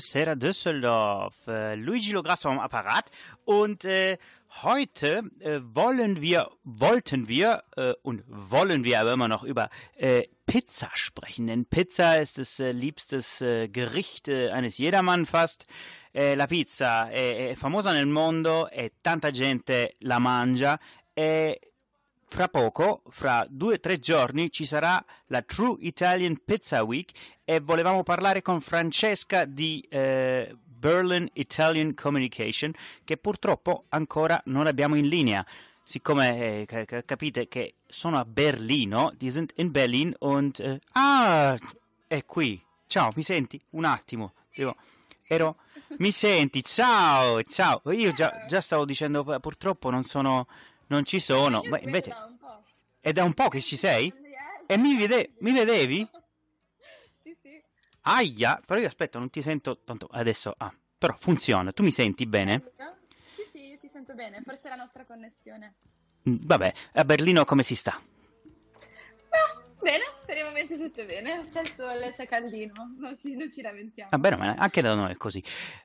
Buonasera Düsseldorf. Äh, Luigi Lograsso am Apparat. Und äh, heute äh, wollen wir, wollten wir äh, und wollen wir aber immer noch über äh, Pizza sprechen. Denn Pizza ist das äh, liebstes Gericht eines Jedermann fast. la pizza è, è famosa nel mondo e tanta gente la mangia. E fra poco, fra due o tre giorni, ci sarà la True Italian Pizza Week e volevamo parlare con Francesca di eh, Berlin Italian Communication che purtroppo ancora non abbiamo in linea. Siccome eh, capite che sono a Berlino, die in Berlin und... Eh, ah, è qui. Ciao, mi senti? Un attimo. Dico, ero... Mi senti? Ciao, ciao. Io già, già stavo dicendo, purtroppo non sono non ci sono. Ma invece... È da un po' che ci sei? E mi, vede... mi vedevi? Sì, sì. Aia, però io aspetta, non ti sento tanto adesso. Ah, però funziona. Tu mi senti bene? Sì, sì, io ti sento bene. Forse è la nostra connessione. Mm, vabbè, a Berlino come si sta? Bene, per il momento tutto bene. C'è il sole, c'è caldino, non ci, non ci lamentiamo. Ah, bene, ma anche da noi è così.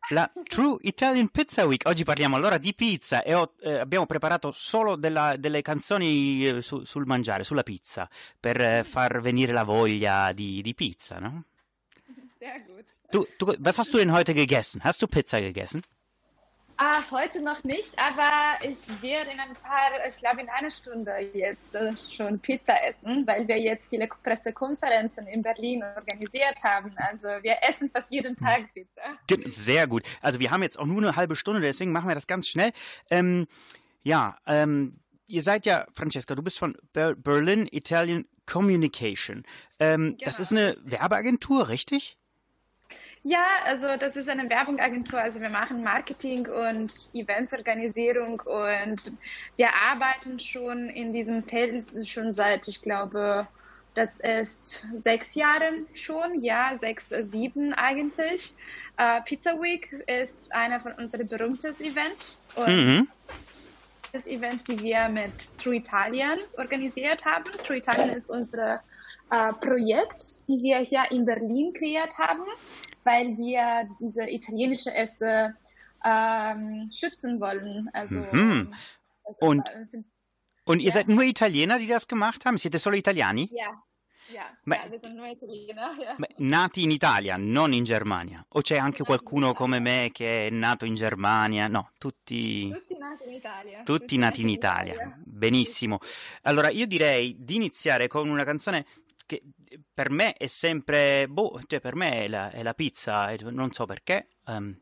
La True Italian Pizza Week. Oggi parliamo allora di pizza e ho, eh, abbiamo preparato solo della, delle canzoni eh, su, sul mangiare, sulla pizza, per eh, far venire la voglia di, di pizza, no? Sehr gut. Du, du, was hast du denn heute gegessen? Hast du Pizza gegessen? Ah, heute noch nicht, aber ich werde in ein paar, ich glaube in einer Stunde jetzt äh, schon Pizza essen, weil wir jetzt viele Pressekonferenzen in Berlin organisiert haben. Also wir essen fast jeden Tag Pizza. Sehr gut. Also wir haben jetzt auch nur eine halbe Stunde, deswegen machen wir das ganz schnell. Ähm, ja, ähm, ihr seid ja, Francesca, du bist von Berlin Italian Communication. Ähm, genau. Das ist eine Werbeagentur, richtig? Ja, also das ist eine Werbungagentur. Also wir machen Marketing und Eventsorganisierung und wir arbeiten schon in diesem Feld schon seit, ich glaube, das ist sechs Jahren schon, ja, sechs, sieben eigentlich. Uh, Pizza Week ist einer von unseren berühmtesten Events. Und mhm. das Event, die wir mit True Italien organisiert haben. True Italien ist unser uh, Projekt, die wir hier in Berlin kreiert haben weil wir diese italienische Esse ähm, schützen wollen. Also, mhm. also und, sind, und ihr ja. seid nur Italiener, die das gemacht haben? Siete solo italiani? Ja. Ja, ma, italiani. Ja. nati in Italia, non in Germania. O c'è anche qualcuno come me che è nato in Germania? No, tutti... Tutti nati in Italia. Tutti, tutti nati in Italia. Italia. Benissimo. Allora, io direi di iniziare con una canzone che per me è sempre, boh, cioè per me è la, è la pizza, non so perché. Um,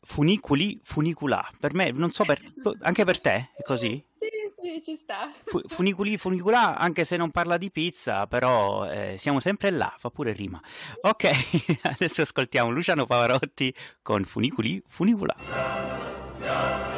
funiculi, funiculà, per me, non so per, boh, anche per te è così? Sì, sì, ci sta. Fu, funiculi, funiculà, anche se non parla di pizza, però eh, siamo sempre là, fa pure rima. Ok, adesso ascoltiamo Luciano Pavarotti con funiculi, funiculà.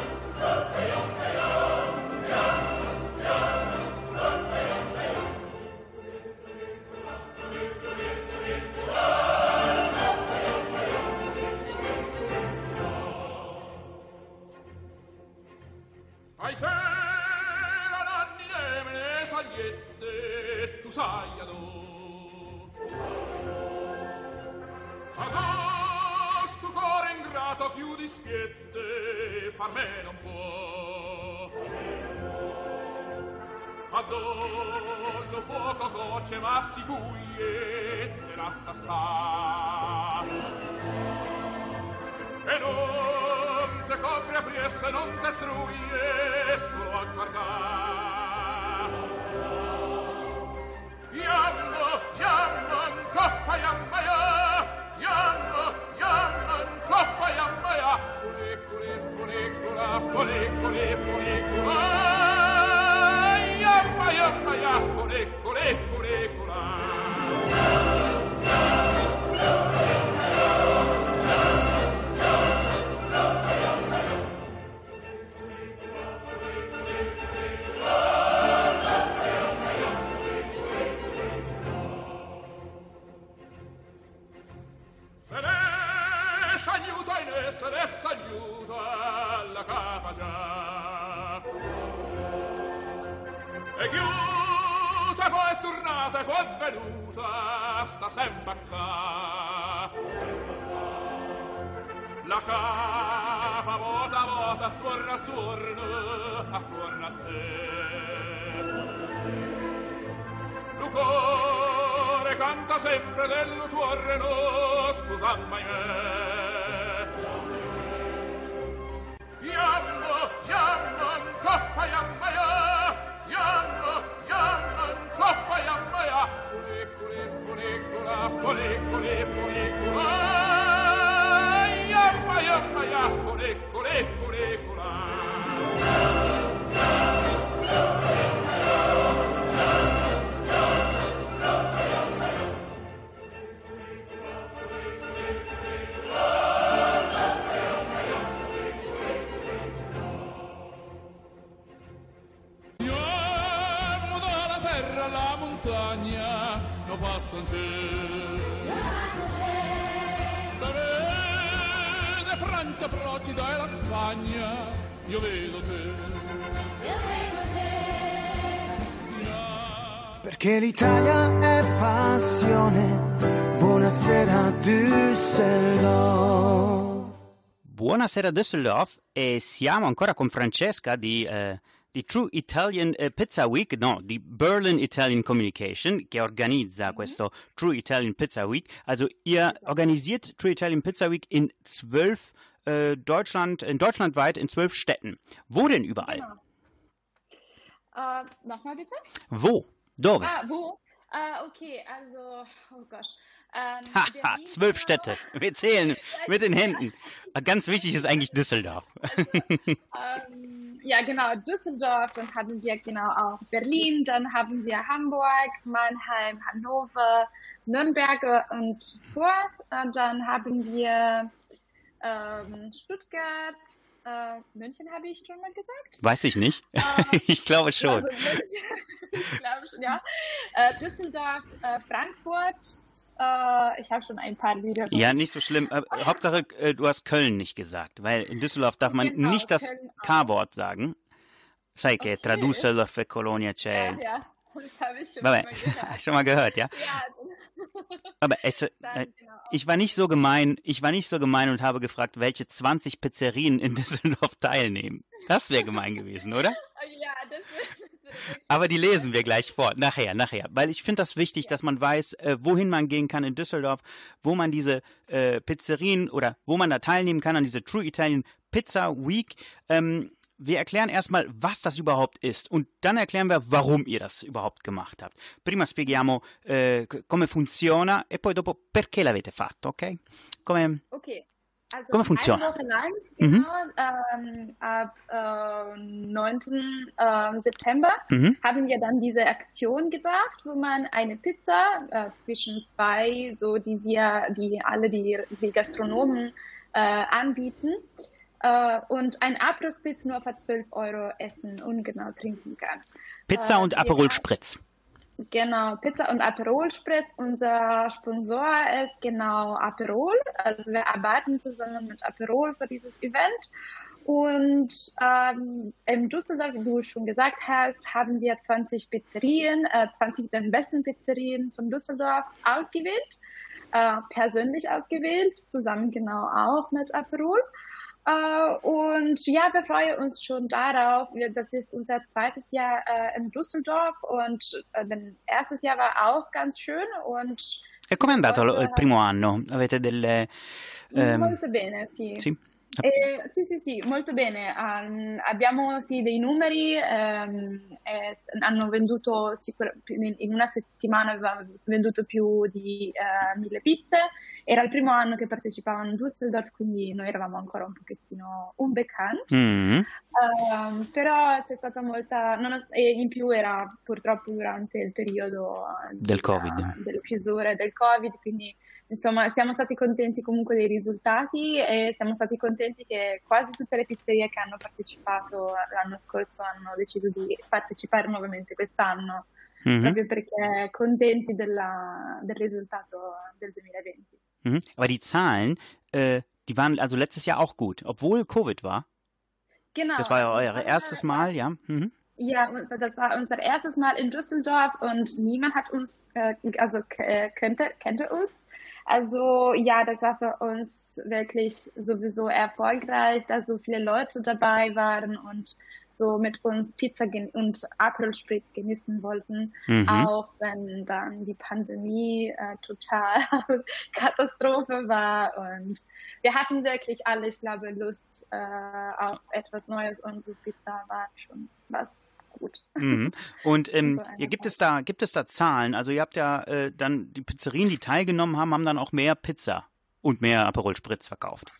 facevassi cui e te lassa sta. E non te copre apriesse non te struie solo a guardare sempre del tuo reno, scusa mai me. Eh. Montagna, no passano Vede Francia, Procida e la Spagna, io vedo te. Perché l'Italia è passione. Buonasera Düsseldorf. Buonasera Düsseldorf e siamo ancora con Francesca di, eh, di True Italian eh, Pizza Week, no, di Berlin Italian Communication, che organizza questo True Italian Pizza Week. Also ihr organisiert True Italian Pizza Week in zwölf äh, Deutschland, in deutschlandweit in zwölf Städten. Wo denn überall? Genau. Äh, Nochmal bitte? Wo? Dove? Ah, wo? Ah, okay, also, oh Gott. Ähm, Haha, zwölf. Städte. Wir zählen mit den Händen. Ganz wichtig ist eigentlich Düsseldorf. Ähm, ja, genau, Düsseldorf, dann haben wir genau auch Berlin, dann haben wir Hamburg, Mannheim, Hannover, Nürnberg und Fürth, und dann haben wir ähm, Stuttgart, äh, München habe ich schon mal gesagt. Weiß ich nicht. ich glaube schon. Also München, ich glaube schon, ja. Äh, Düsseldorf, äh, Frankfurt, äh, ich habe schon ein paar Lieder. Ja, nicht so schlimm. Äh, Hauptsache, äh, du hast Köln nicht gesagt, weil in Düsseldorf darf man Genau, nicht das. K-Wort sagen. Sai che tra Okay. Düsseldorf e Colonia c'è. Ja, ja, das habe ich schon mal gehört. schon mal gehört, ja. Ja, Aber es, äh, dann, genau. ich war nicht so gemein, ich war nicht so gemein und habe gefragt, welche 20 Pizzerien in Düsseldorf teilnehmen. Das wäre gemein gewesen, oder? Ja, das wirklich Aber die lesen wir gleich vor, nachher, nachher. Weil ich finde das wichtig, dass man weiß, äh, wohin man gehen kann in Düsseldorf, wo man diese äh, Pizzerien oder wo man da teilnehmen kann an diese True Italian Pizza Week. Ähm, wir erklären erstmal, was das überhaupt ist und dann erklären wir, warum ihr das überhaupt gemacht habt. Prima spieghiamo c- come funziona e poi dopo perché l'avete fatto, ok? Come, Okay. Also Come funziona? eine Woche lang, Mhm. genau, ähm, ab äh, 9. äh, September mhm. haben wir dann diese Aktion gedacht, wo man eine Pizza äh, zwischen zwei, so die wir, die alle die, die Gastronomen äh, anbieten, äh, und ein Abrissspitz nur für 12 Euro essen und genau trinken kann. Pizza Äh, und Aperol Spritz. Genau, Pizza und Aperol Spritz. Unser Sponsor ist genau Aperol. Also wir arbeiten zusammen mit Aperol für dieses Event. Und ähm, in Düsseldorf, wie du schon gesagt hast, haben wir 20 Pizzerien, äh, 20 der besten Pizzerien von Düsseldorf ausgewählt, äh, persönlich ausgewählt, zusammen genau auch mit Aperol. Äh, und ja, wir freuen uns schon darauf. Das ist unser zweites Jahr äh, in Düsseldorf und äh, erstes Jahr war auch ganz schön und E com'è andato il primo anno? Avete delle... ehm, molto bene, sì. sì? Eh, sì, sì, sì, molto bene. Um, abbiamo sì, dei numeri, ehm, eh, hanno venduto sicur- in, una settimana avevamo venduto più di eh, mille pizze. Era il primo anno che partecipavano in Düsseldorf, quindi noi eravamo ancora un pochettino unbekannt. Mm. Ehm, però c'è stata molta, nonost- e in più era purtroppo durante il periodo eh, Del di- Covid. delle chiusure del Covid, quindi insomma siamo stati contenti comunque dei risultati e siamo stati contenti che quasi tutte le pizzerie che hanno partecipato l'anno scorso hanno deciso di partecipare nuovamente quest'anno, Mhm. proprio perché contenti della- del risultato del 2020. Mhm. Aber die Zahlen, äh, die waren also letztes Jahr auch gut, obwohl Covid war. Genau. Das war ja also euer erstes Mal, ja? Mhm. Ja, das war unser erstes Mal in Düsseldorf und niemand hat uns, äh, also äh, kannte, kannte uns. Also ja, das war für uns wirklich sowieso erfolgreich, dass so viele Leute dabei waren und so mit uns Pizza und Aperol Spritz genießen wollten, mhm. auch wenn dann die Pandemie äh, total Katastrophe war und wir hatten wirklich alle, ich glaube, Lust äh, auf etwas Neues und so Pizza war schon was gut. Mhm. Und ähm, so gibt es da gibt es da Zahlen? Also ihr habt ja äh, dann die Pizzerien, die teilgenommen haben, haben dann auch mehr Pizza und mehr Aperol Spritz verkauft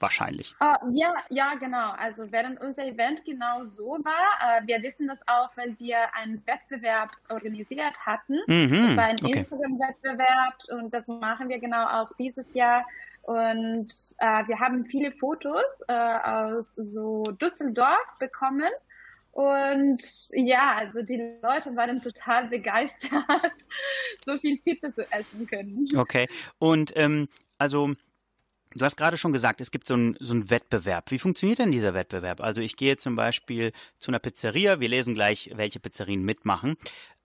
wahrscheinlich. Uh, ja, ja, genau. Also während unser Event genau so war, uh, wir wissen das auch, weil wir einen Wettbewerb organisiert hatten. Mhm, das war ein okay. Instagram-Wettbewerb und das machen wir genau auch dieses Jahr. Und uh, wir haben viele Fotos aus so Düsseldorf bekommen. Und ja, also die Leute waren total begeistert, so viel Pizza zu essen können. Okay. Und ähm, also Du hast gerade schon gesagt, es gibt so einen so Wettbewerb. Wie funktioniert denn dieser Wettbewerb? Also ich gehe zum Beispiel zu einer Pizzeria, wir lesen gleich, welche Pizzerien mitmachen.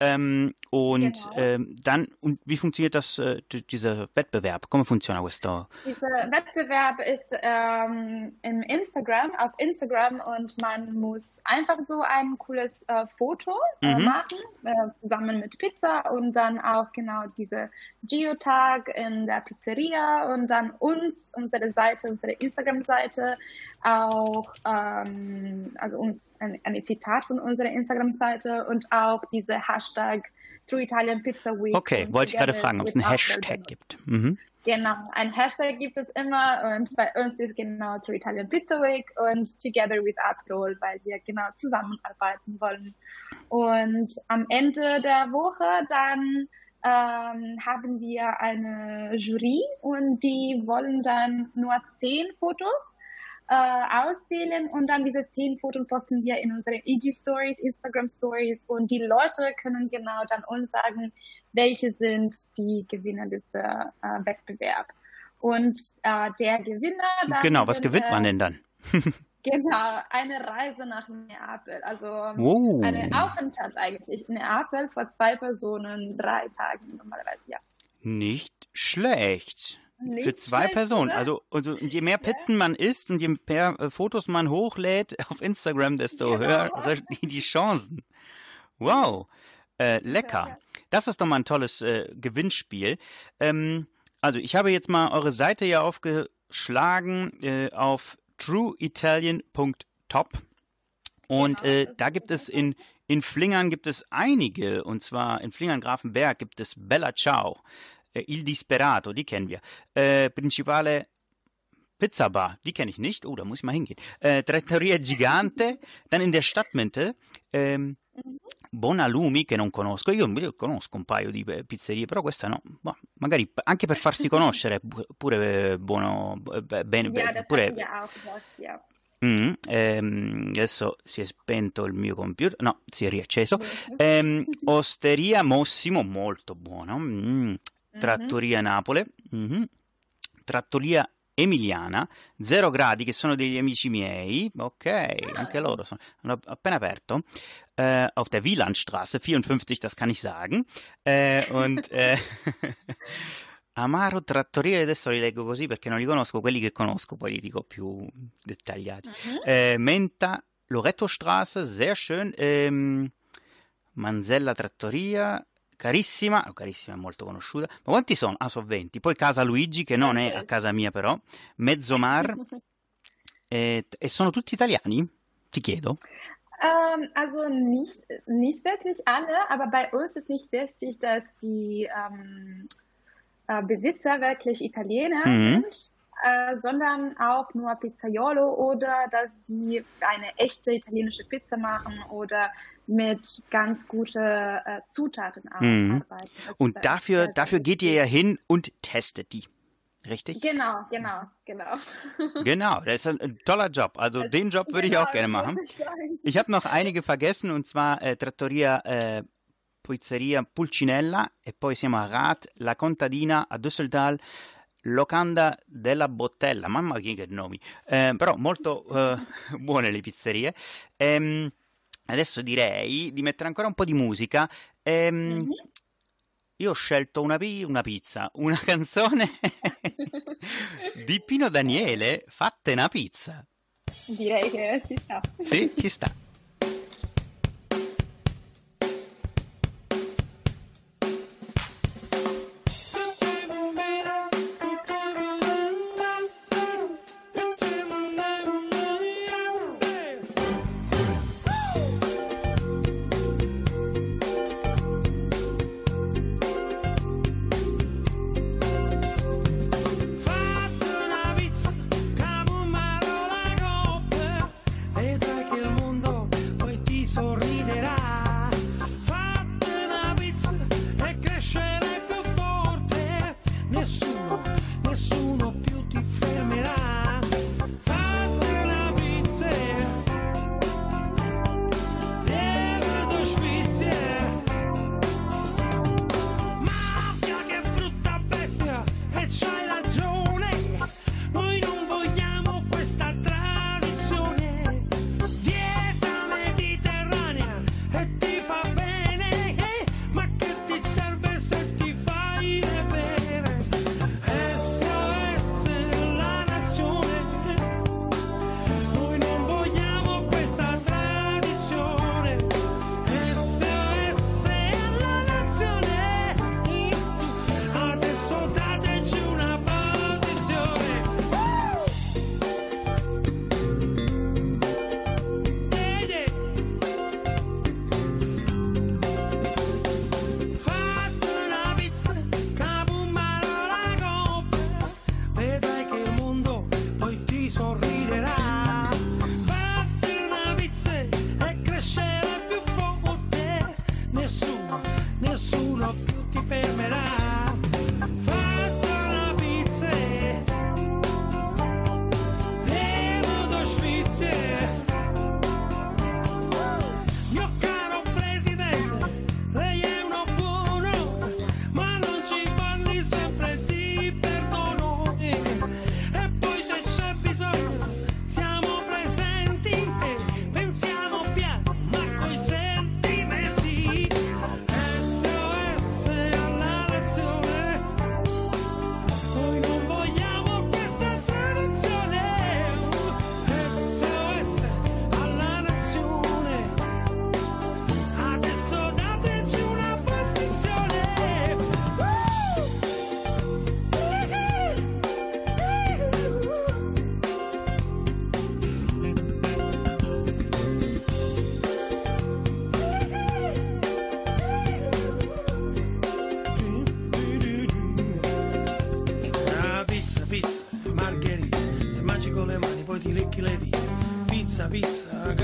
Ähm, und genau. ähm, dann, und wie funktioniert das, äh, dieser Wettbewerb? Come funziona questo? Dieser Wettbewerb ist ähm, im Instagram, auf Instagram und man muss einfach so ein cooles äh, Foto äh, mhm. machen, äh, zusammen mit Pizza und dann auch genau diese Geotag in der Pizzeria und dann uns, unsere Seite, unsere Instagram-Seite, auch ähm, also uns ein, eine Zitat von unserer Instagram-Seite und auch diese Hashtag Hashtag True Italian Pizza Week. Okay, wollte ich gerade fragen, ob es einen Hashtag gibt. Mhm. Genau, ein Hashtag gibt es immer und bei uns ist genau True Italian Pizza Week und Together with Aprol, weil wir genau zusammenarbeiten wollen. Und am Ende der Woche dann ähm, haben wir eine Jury und die wollen dann nur zehn Fotos äh, auswählen und dann diese zehn Fotos posten wir in unsere IG Stories, Instagram Stories und die Leute können genau dann uns sagen, welche sind die Gewinner dieser äh, Wettbewerb. Und äh, der Gewinner. Dann genau, was gewinnt man denn dann? Genau, eine Reise nach Neapel. Also oh. eine Aufenthalt eigentlich in Neapel vor zwei Personen, drei Tagen normalerweise, ja. Nicht schlecht. Nicht für zwei Personen. Also, also je mehr Pizzen man isst und je mehr äh, Fotos man hochlädt auf Instagram, desto genau. höher die, die Chancen. Wow, äh, lecker. Das ist doch mal ein tolles äh, Gewinnspiel. Ähm, also ich habe jetzt mal eure Seite hier aufgeschlagen äh, auf trueitalian.top und genau, da gibt es in in Flingern gibt es einige, und zwar in Flingern Grafenberg gibt es Bella Ciao. Äh, Il Disperato, die kennen wir. Äh, Principale Pizza Bar, die kenne ich nicht. Oh, da muss ich mal hingehen. Äh, Trattoria Gigante, dann in der Stadtmitte. Ähm, Bonalumi che non conosco, io, conosco un paio di pizzerie, però questa no, ma magari anche per farsi conoscere pure eh, buono, bene, yeah, pure... Yeah, Mm, ehm, adesso si è spento il mio computer, no, si è riacceso. Eh, Osteria Mossimo, molto buono. Mm, Trattoria Napoli, mm-hmm. Trattoria Emiliana, Zero Gradi, che sono degli amici miei, ok, anche loro sono, hanno appena aperto, äh, auf der Wielandstraße 54, das kann ich sagen, äh, und äh, Amaro Trattoria, adesso li leggo così perché non li conosco, quelli che conosco poi li dico più dettagliati, mhm. äh, Menta, Loretto Straße, sehr schön, ähm, Manzella Trattoria, carissima, carissima è molto conosciuta, ma quanti sono? Ah, sono 20. Poi Casa Luigi, che non è a casa mia però, Mezzomar, e, e sono tutti italiani? Ti chiedo. Ähm, also nicht, nicht wirklich alle, aber bei uns ist nicht wichtig, dass die äh, Besitzer wirklich Italiener mhm. sind. Äh, sondern auch nur Pizzaiolo oder dass sie eine echte italienische Pizza machen oder mit ganz guten äh, Zutaten mhm. arbeiten. Und dafür, dafür geht ihr ja hin und testet die. Richtig? Genau, genau, genau. Genau, das ist ein toller Job. Also den Job würde genau, ich auch gerne machen. Ich, ich habe noch einige vergessen und zwar äh, Trattoria äh, Pizzeria Pulcinella e poi siamo a Rat, La Contadina a Düsseldorf, Locanda della Bottella, mamma mia che nomi, eh, però molto eh, buone le pizzerie. Ehm, adesso direi di mettere ancora un po' di musica. Ehm, mm-hmm. io ho scelto una, una pizza, una canzone di Pino Daniele, fatta una pizza. Direi che ci sta. Sì, ci sta.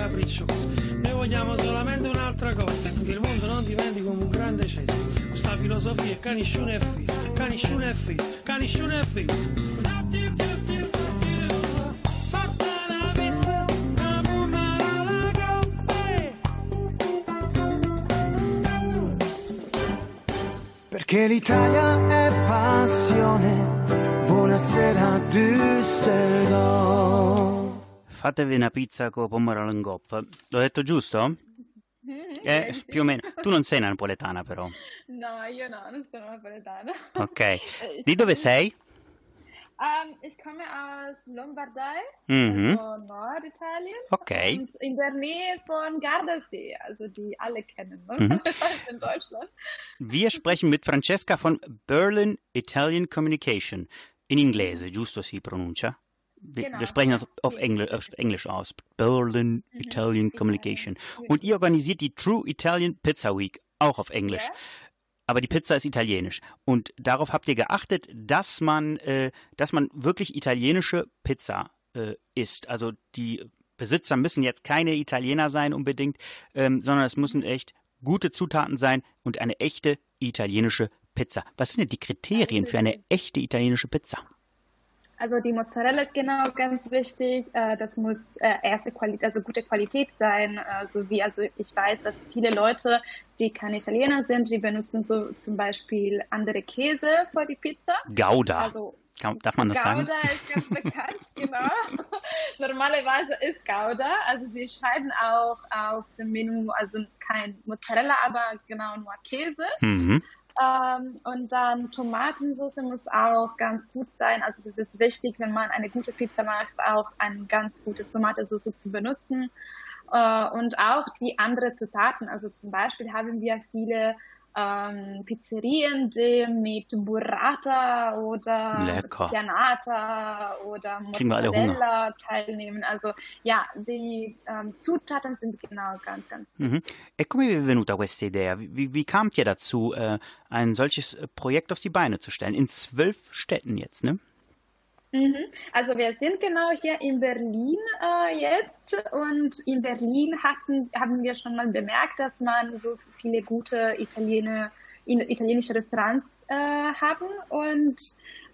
Pizza, capricciosa Noi vogliamo solamente un'altra cosa Che il mondo non diventi come un grande cesso Questa filosofia è caniscione e fitto Caniscione e fitto, caniscione e coppa Perché l'Italia è passione. Buonasera Düsseldorf. Fatevi una pizza con pomodoro all'ingop. L'ho detto giusto? Eh, più o meno. Tu non sei napoletana però. No, io no, non sono napoletana. Ok. Ich Di dove sei? Ähm, ich komme aus Lombardei, Mhm. also Norditalien. Okay. Und in der Nähe von Gardasee, also die alle kennen, ne? Mhm. in Deutschland. Wir sprechen mit Francesca von Berlin Italian Communication. In inglese, giusto si pronuncia? Wir, Genau, wir sprechen das auf Englisch, auf Englisch aus. Berlin Italian Italian, Communication. Und ihr organisiert die True Italian Pizza Week, auch auf Englisch. Ja. Aber die Pizza ist italienisch. Und darauf habt ihr geachtet, dass man, äh, dass man wirklich italienische Pizza äh, isst. Also die Besitzer müssen jetzt keine Italiener sein unbedingt, ähm, sondern es müssen echt gute Zutaten sein und eine echte italienische Pizza. Was sind denn die Kriterien für eine echte italienische Pizza? Also die Mozzarella ist genau ganz wichtig. Äh, das muss äh, erste Qualität, also gute Qualität sein. Äh, so wie also ich weiß, dass viele Leute, die keine Italiener sind, die benutzen so zum Beispiel andere Käse für die Pizza. Gouda. Also darf man das sagen? Gouda ist ganz bekannt, genau. Normalerweise ist Gouda. Also sie schreiben auch auf dem Menü, also kein Mozzarella, aber genau nur Käse. Mhm. Ähm, und dann Tomatensauce muss auch ganz gut sein. Also das ist wichtig, wenn man eine gute Pizza macht, auch eine ganz gute Tomatensauce zu benutzen. Äh, und auch die anderen Zutaten. Also zum Beispiel haben wir viele ähm, Pizzerien, die mit Burrata oder Lecker. Spianata oder. Mozzarella teilnehmen. Also ja, die ähm, Zutaten sind genau ganz, ganz Mhm. E come vi è venuta questa idea? Wie, wie kamt ihr dazu, äh, ein solches Projekt auf die Beine zu stellen? In zwölf Städten jetzt, ne? Mhm. Also wir sind genau hier in Berlin äh, jetzt und in Berlin hatten, haben wir schon mal bemerkt, dass man so viele gute Italiener, italienische Restaurants äh, haben und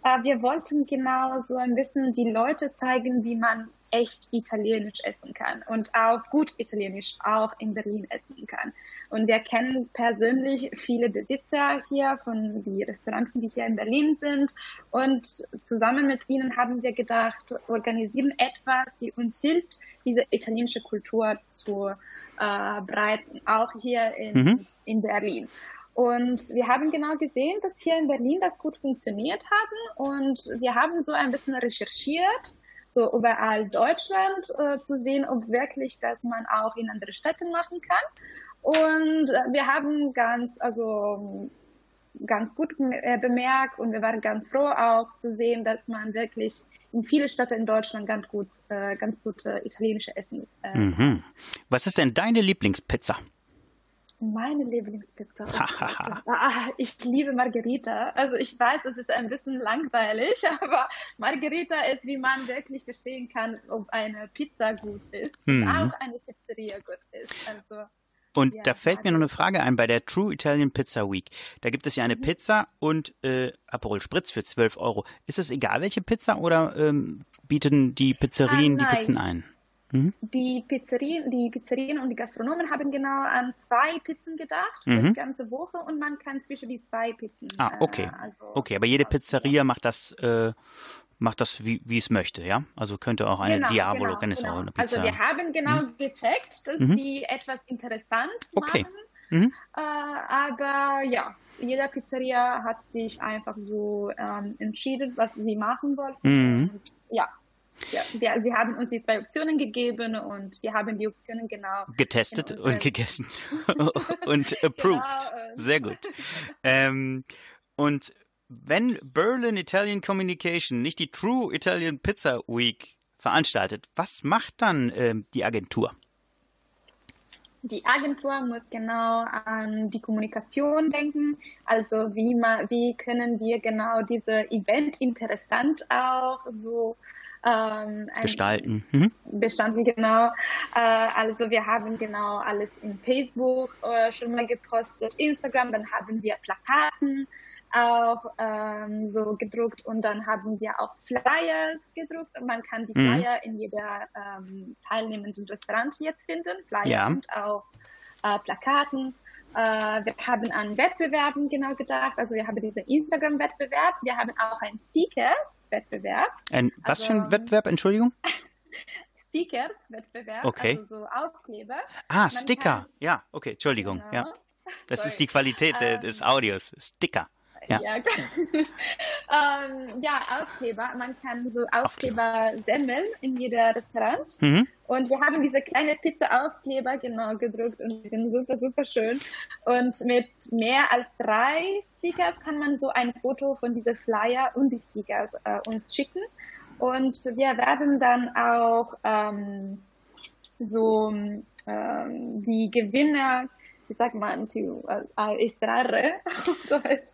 äh, wir wollten genau so ein bisschen die Leute zeigen, wie man echt italienisch essen kann und auch gut italienisch auch in Berlin essen kann. Und wir kennen persönlich viele Besitzer hier von die Restaurants, die hier in Berlin sind. Und zusammen mit ihnen haben wir gedacht, organisieren etwas, die uns hilft, diese italienische Kultur zu äh, breiten, auch hier in, Mhm. in Berlin. Und wir haben genau gesehen, dass hier in Berlin das gut funktioniert haben. Und wir haben so ein bisschen recherchiert, so überall Deutschland, äh, zu sehen, ob wirklich das man auch in andere Städten machen kann. Und äh, wir haben ganz, also ganz gut äh, bemerkt und wir waren ganz froh auch zu sehen, dass man wirklich in viele Städte in Deutschland ganz gut, äh, ganz gute italienische Essen. Äh, Mhm. Was ist denn deine Lieblingspizza? Meine Lieblingspizza. Ah, ich liebe Margherita. Also ich weiß, es ist ein bisschen langweilig, aber Margherita ist, wie man wirklich verstehen kann, ob eine Pizza gut ist und Mhm. auch eine Pizzeria gut ist. Also Und Ja, da fällt mir noch eine Frage. Ein bei der True Italian Pizza Week. Da gibt es ja eine Mhm. Pizza und äh, Aperol Spritz für 12 Euro. Ist es egal, welche Pizza oder ähm, bieten die Pizzerien Ah, die. Pizzen ein? Die Pizzerien, die Pizzerien und die Gastronomen haben genau an zwei Pizzen gedacht für Mhm. die ganze Woche und man kann zwischen die zwei Pizzen. Ah, okay. Äh, also Okay, aber jede. Pizzeria macht das, äh, macht das wie, wie es möchte, ja? Also könnte auch eine Genau, Diabolo, genau, kann es genau. auch eine Pizza. Also wir haben genau gecheckt, dass Mhm. die etwas interessant Okay. machen. Mhm. Äh, aber ja, jede Pizzeria hat sich einfach so ähm, entschieden, was sie machen wollten. Mhm. Ja. Ja, wir, sie haben uns die zwei Optionen gegeben und wir haben die Optionen genau. Getestet Genau, und gegessen und approved. äh, Sehr gut. Ähm, und wenn Berlin Italian Communication nicht die True Italian Pizza Week veranstaltet, was macht dann ähm, die Agentur? Die Agentur muss genau an die Kommunikation denken. Also wie man, wie können wir genau diese Event interessant auch so ähm, Gestalten. Mhm. bestanden, genau. Äh, also wir haben genau alles in Facebook äh, schon mal gepostet, Instagram, dann haben wir Plakaten auch ähm, so gedruckt und dann haben wir auch Flyers gedruckt. Und man kann die Mhm. Flyer in jeder ähm, teilnehmenden Restaurant jetzt finden, Flyer Ja. und auch äh, Plakaten. Äh, wir haben an Wettbewerben genau gedacht. Also wir haben diesen Instagram-Wettbewerb. Wir haben auch einen Stickers-Wettbewerb. Ein, was für ein Also- Wettbewerb, Entschuldigung? Stickers-Wettbewerb, Okay. also so Aufkleber. Ah, Man Sticker. kann- Ja, okay, Entschuldigung. Genau. Ja, das Sorry. ist die Qualität äh, Ähm, des Audios. Sticker. Ja. Ja, ähm, ja, Aufkleber. Man kann so Aufkleber sammeln in jeder Restaurant. Mhm. Und wir haben diese kleine Pizza-Aufkleber genau gedruckt und die sind super, super schön. Und mit mehr als drei Stickers kann man so ein Foto von dieser Flyer und die Stickers äh, uns schicken. Und wir werden dann auch ähm, so ähm, die Gewinner, wie sagt man, zu äh, estrare auf Deutsch.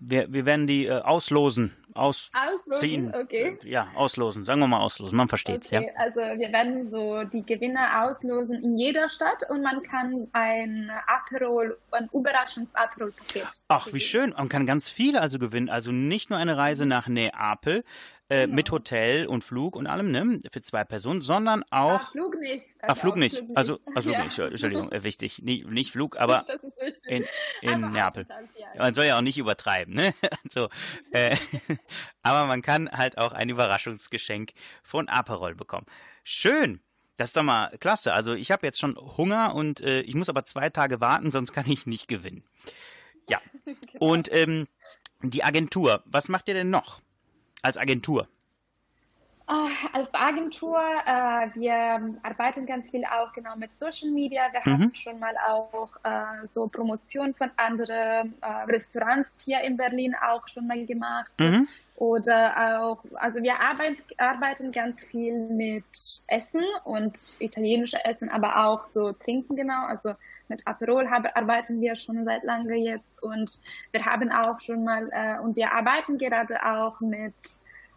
Wir, wir werden die äh, auslosen. Ausziehen. Auslosen, okay. Ja, auslosen. Sagen wir mal auslosen. Man versteht's, Okay, ja. also wir werden so die Gewinner auslosen in jeder Stadt und man kann ein Aperol, ein Überraschungs-Aperol-Paket. Ach, wie schön. Man kann ganz viele also gewinnen. Also nicht nur eine Reise nach Neapel äh, Genau. mit Hotel und Flug und allem, ne? Für zwei Personen, sondern auch. Flug nicht. Ah, Flug auch nicht. Also, ah, Flug Ja. nicht. Entschuldigung, äh, wichtig. Nie, nicht Flug, aber in, in Aber Neapel. Man soll ja auch nicht übertreiben, ne? so, äh, aber man kann halt auch ein Überraschungsgeschenk von Aperol bekommen. Schön. Das ist doch mal klasse. Also ich habe jetzt schon Hunger und äh, ich muss aber zwei Tage warten, sonst kann ich nicht gewinnen. Ja. Und ähm, die Agentur, was macht ihr denn noch als Agentur? Ah, Als Agentur, äh, wir arbeiten ganz viel auch genau mit Social Media. Wir Mhm. haben schon mal auch äh, so Promotion von anderen äh, Restaurants hier in Berlin auch schon mal gemacht. Mhm. Oder auch, also wir arbeit, arbeiten ganz viel mit Essen und italienische Essen, aber auch so Trinken genau. Also mit Aperol haben, arbeiten wir schon seit lange jetzt und wir haben auch schon mal, äh, und wir arbeiten gerade auch mit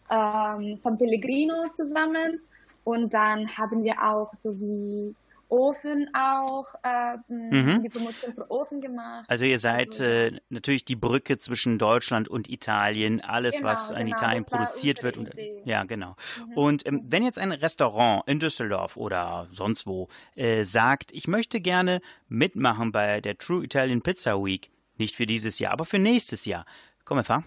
ähm, San Pellegrino zusammen und dann haben wir auch so wie Ofen auch, äh, Mhm. die Promotion für Ofen gemacht. Also ihr seid Also, äh, natürlich die Brücke zwischen Deutschland und Italien, alles Genau, was in genau, Italien produziert wird. Und, Idee. ja, genau. Mhm. Und ähm, wenn jetzt ein Restaurant in Düsseldorf oder sonst wo äh, sagt, ich möchte gerne mitmachen bei der True Italian Pizza Week, nicht für dieses Jahr, aber für nächstes Jahr, komm einfach.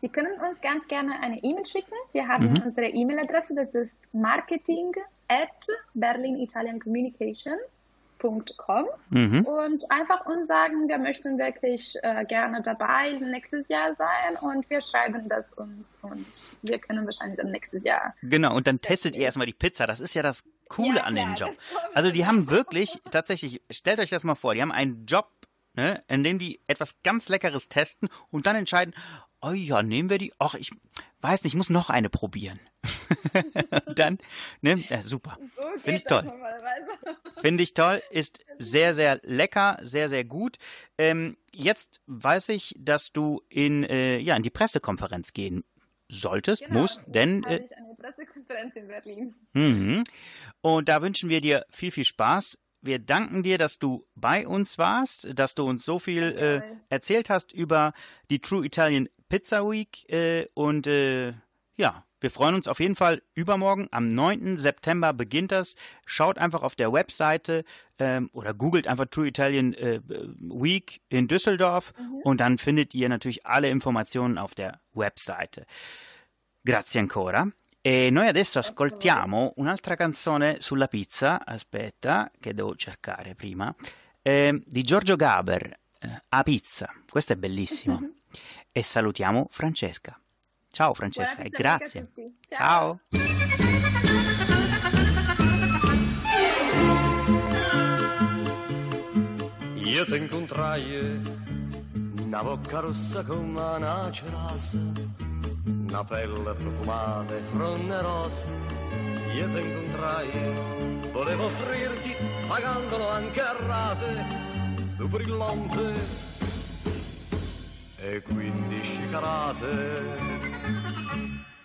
Sie können uns ganz gerne eine E-Mail schicken. Wir haben Mhm. unsere E-Mail-Adresse, das ist marketing at berlinitaliancommunication.com Mhm. und einfach uns sagen, wir möchten wirklich äh, gerne dabei nächstes Jahr sein und wir schreiben das uns und wir können wahrscheinlich dann nächstes Jahr. Genau, und dann testet ihr erstmal die Pizza. Das ist ja das Coole Ja, an dem klar, Job. Also die haben wirklich, tatsächlich, stellt euch das mal vor, die haben einen Job, ne, in dem die etwas ganz Leckeres testen und dann entscheiden, oh ja, nehmen wir die, ach, ich weiß nicht, ich muss noch eine probieren. Dann, ne, ja, super. So Finde ich toll. Finde ich toll, ist sehr, sehr lecker, sehr, sehr gut. Ähm, jetzt weiß ich, dass du in, äh, ja, in die Pressekonferenz gehen solltest, Genau, musst, denn habe äh, ich eine Pressekonferenz in Berlin. Mhm. Und da wünschen wir dir viel, viel Spaß. Wir danken dir, dass du bei uns warst, dass du uns so viel äh, erzählt hast über die True Italian Pizza Week. Äh, und äh, ja, wir freuen uns auf jeden Fall übermorgen. Am 9. September beginnt das. Schaut einfach auf der Webseite ähm, oder googelt einfach True Italian äh, Week in Düsseldorf und dann findet ihr natürlich alle Informationen auf der Webseite. Grazie ancora. E noi adesso ascoltiamo un'altra canzone sulla pizza, aspetta, che devo cercare prima, eh, di Giorgio Gaber, eh, A Pizza. Questo è bellissimo. e salutiamo Francesca. Ciao Francesca e grazie. Ciao. Ciao. Io ti incontrai una bocca rossa come una cerasa, una pelle profumata e fronte rosa. Io ti incontrai, volevo offrirti, pagandolo anche a rate, tu brillante e 15 carate.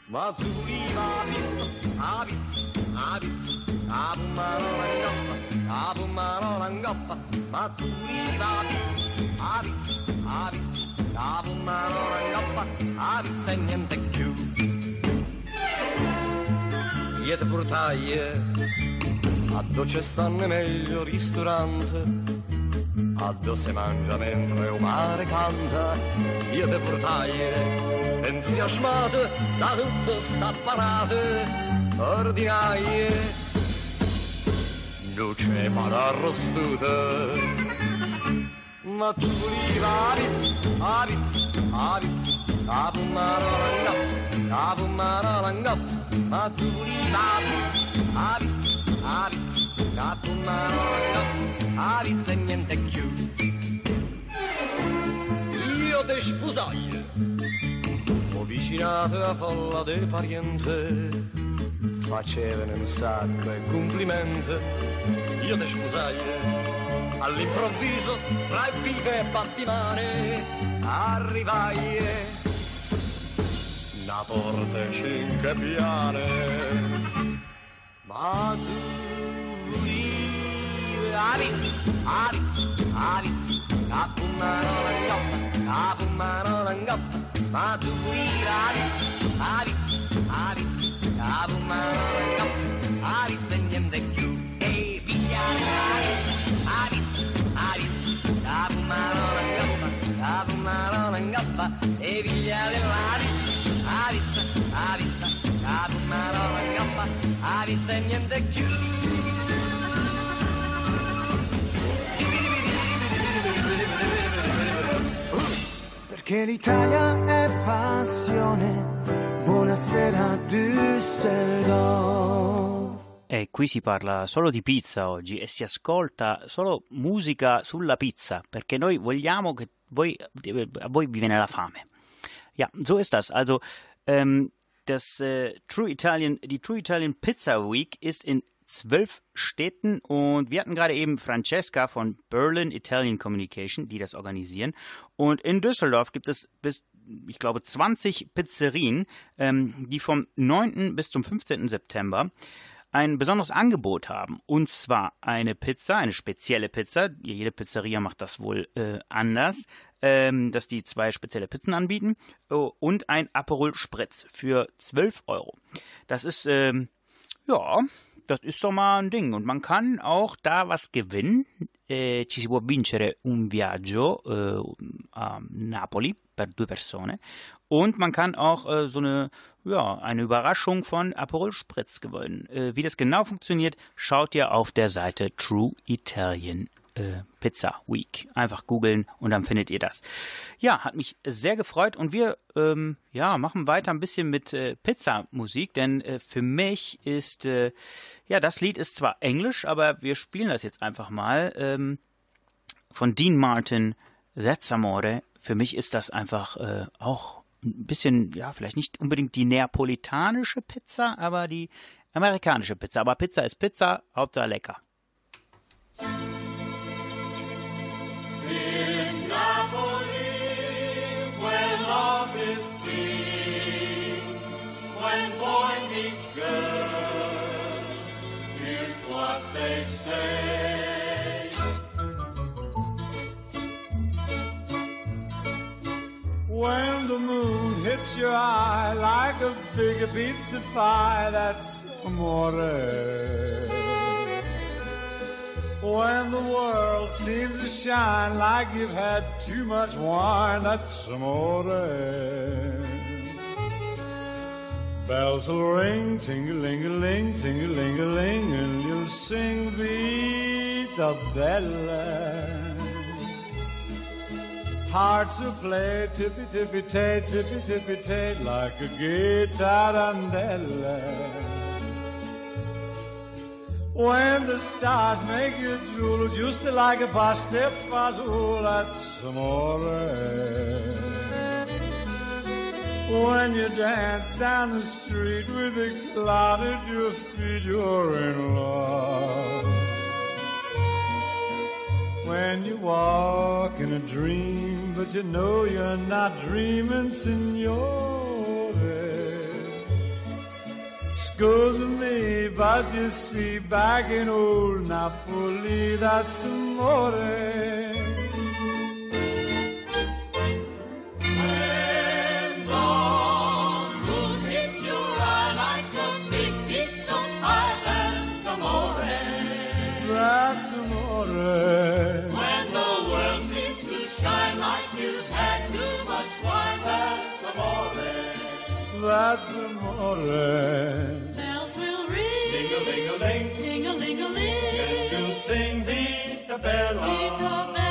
Matsuri, aviz, aviz, aviz, abumarolangappa, abumarolangappa. Matsuri, aviz, aviz, aviz, abumarolangappa, aviz e niente più. Diete portaie, a dove stanno meglio ristorante? Addio se mangia mentre o mare canta. Io te portai entusiasmate Da tutte sta parate. Ordinaie. Luce pada arrostute Ma tu volevi aritz, aritz, aritz. Abumaralango, abumaralango Ma tu volevi aritz, aritz, aritz. Pizza, a pizza, a pumarola in gappa, a pizza e niente più. Io ti sposai, ho vicinato a folla del pariente, facevano un sacco e complimenti. Io ti sposai, all'improvviso, tra vive e battimane, arrivai. Una porta cinque piane, ma tu Arif, Arif, Arif Kapımdan olan kap, kapımdan olan kap. Mağduril Arif, Arif, Arif Kapımdan olan kap, Arif zencemde Q-A-V Arif, Arif, Arif Kapımdan olan kap, kapımdan olan kap. Evilyalı Arif, Arif, Arif Kapımdan olan kap, Arif zencemde Q-A-V perché l'Italia è passione. Buonasera Düsseldorf. E qui si parla solo di pizza oggi e si ascolta solo musica sulla pizza, perché noi vogliamo che voi, a voi vi viene la fame. Ja, so ist das. Also, ähm, das äh, True Italian, die True Italian Pizza Week ist in zwölf Städten und wir hatten gerade eben Francesca von Berlin Italian Communication, die das organisieren. Und in Düsseldorf gibt es bis, ich glaube, 20 Pizzerien, ähm, die vom 9. bis zum 15. September ein besonderes Angebot haben. Und zwar eine Pizza, eine spezielle Pizza. Jede Pizzeria macht das wohl äh, anders, ähm, dass die zwei spezielle Pizzen anbieten. Oh, und ein Aperol Spritz für 12 Euro. Das ist, ähm, ja, das ist doch mal ein Ding. Und man kann auch da was gewinnen. Eh, ci si può vincere un viaggio eh, a Napoli per due persone. Und man kann auch äh, so eine, ja, eine Überraschung von Aperol Spritz gewinnen. Wie das genau funktioniert, schaut ihr auf der Seite True Italian äh, Pizza Week. Einfach googeln und dann findet ihr das. Ja, hat mich sehr gefreut und wir ähm, ja, machen weiter ein bisschen mit äh, Pizza-Musik, denn äh, für mich ist, äh, ja, das Lied ist zwar Englisch, aber wir spielen das jetzt einfach mal. Ähm, von Dean Martin, That's Amore. Für mich ist das einfach äh, auch ein bisschen, ja, vielleicht nicht unbedingt die neapolitanische Pizza, aber die amerikanische Pizza. Aber Pizza ist Pizza, Hauptsache lecker. When the moon hits your eye like a big pizza pie, that's amore. When the world seems to shine like you've had too much wine, that's amore. Bells will ring, ting-a-ling-a-ling, ting-a-ling-a-ling, and you'll sing Vita Bella. Hearts will play tippy tippy tay, tippy tippy tay, like a guitar guitarandella. When the stars make you drool, just like a pasta fazool, that's amore. When you dance down the street with a cloud at your feet, you're in love. When you walk in a dream, but you know you're not dreaming, signore. Excuse me, but you see, back in old Napoli, that's amore. that's amore. Bells will ring, ding a ling a ling, ding a ling a ling, and you'll sing Vita Bella. Vita Bella.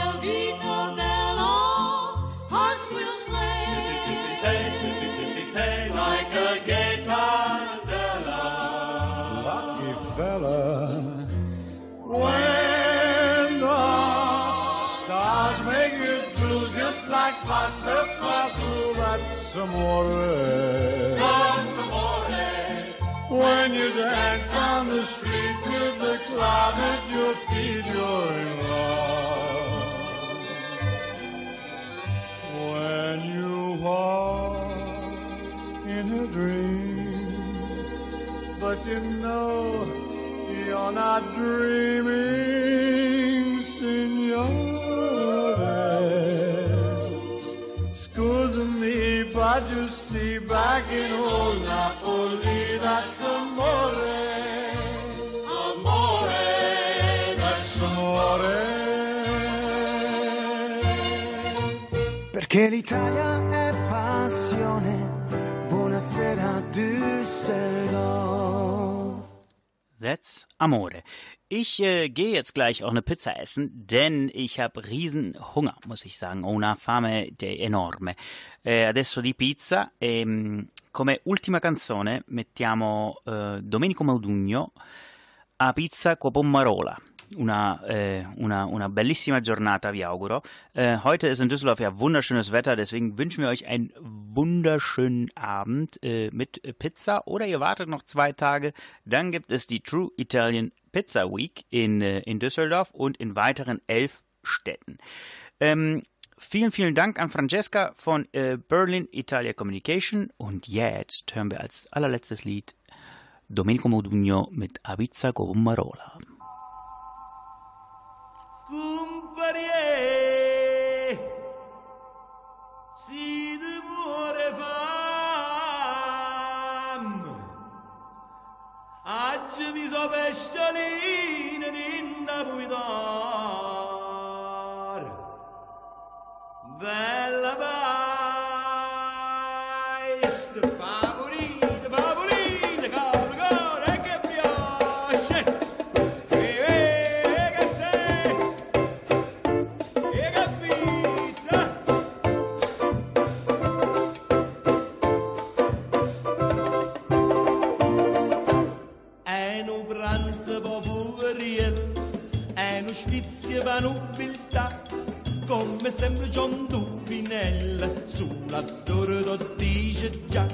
Amore. That's amore. When you dance down the street with the cloud at your feet, you're in love. When you walk in a dream, but you know you're not dreaming. But you see, back in old Napoli, that's amore. Amore. That's amore. Perché l'Italia è passione. Buonasera Düsseldorf. That's Amore. Ich äh, gehe jetzt gleich auch eine Pizza essen, denn ich habe riesen Hunger, muss ich sagen. Una fame enorme. Eh, adesso di pizza. ehm, come ultima canzone mettiamo eh, Domenico Maudugno a pizza con pommarola. Una, äh, una, una bellissima Giornata, vi auguro. Äh, heute ist in Düsseldorf ja wunderschönes Wetter, deswegen wünschen wir euch einen wunderschönen Abend äh, mit Pizza oder ihr wartet noch zwei Tage. Dann gibt es die True Italian Pizza Week in, äh, in Düsseldorf und in weiteren elf Städten. Ähm, vielen, vielen Dank an Francesca von äh, Berlin Italia Communication und jetzt hören wir als allerletztes Lied Domenico Modugno mit Abizza con varie si muore fam. Aggi mi so pesciolina rinda puidar bella bella. Spizio per nobiltà, come sempre John Dupinel, sulla torre dice già.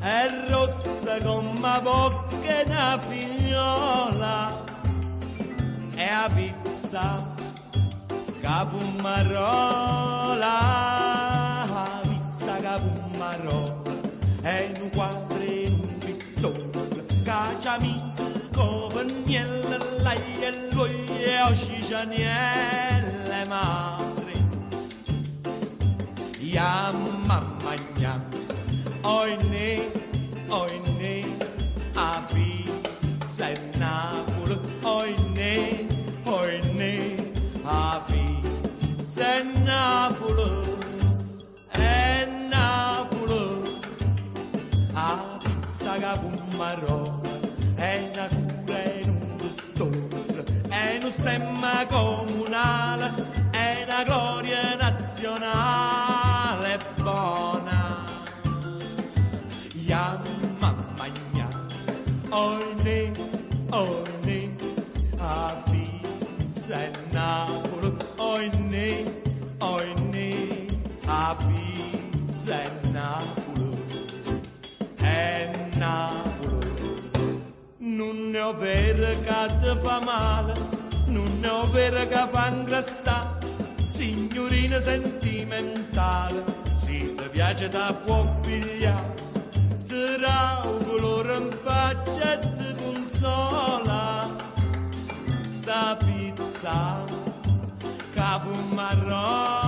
È rossa come bocca e una figliola, è a pizza, capumarola, pizza capumarola, è un quadro e un pittore, cacciamise come niente, lei e lui e oscicanielle madre. Ya mamma mia, oi ne, oi ne, a pizza e Napoli, oi ne, oi ne, a pizza e Napoli, e Napoli, a pizza capummarò, stemma comunale, è una gloria nazionale buona. Ya mamma mia, oi ne, oi ne, a pizza e Napoli, oi ne, oi ne, a pizza e Napoli, e Napoli. Non è vero che ti fa male, una verga fa ingrassà, signorina sentimentale, se ti piace da può pigliare, ti raugolore in faccia e ti consola, sta pizza, capo marrone.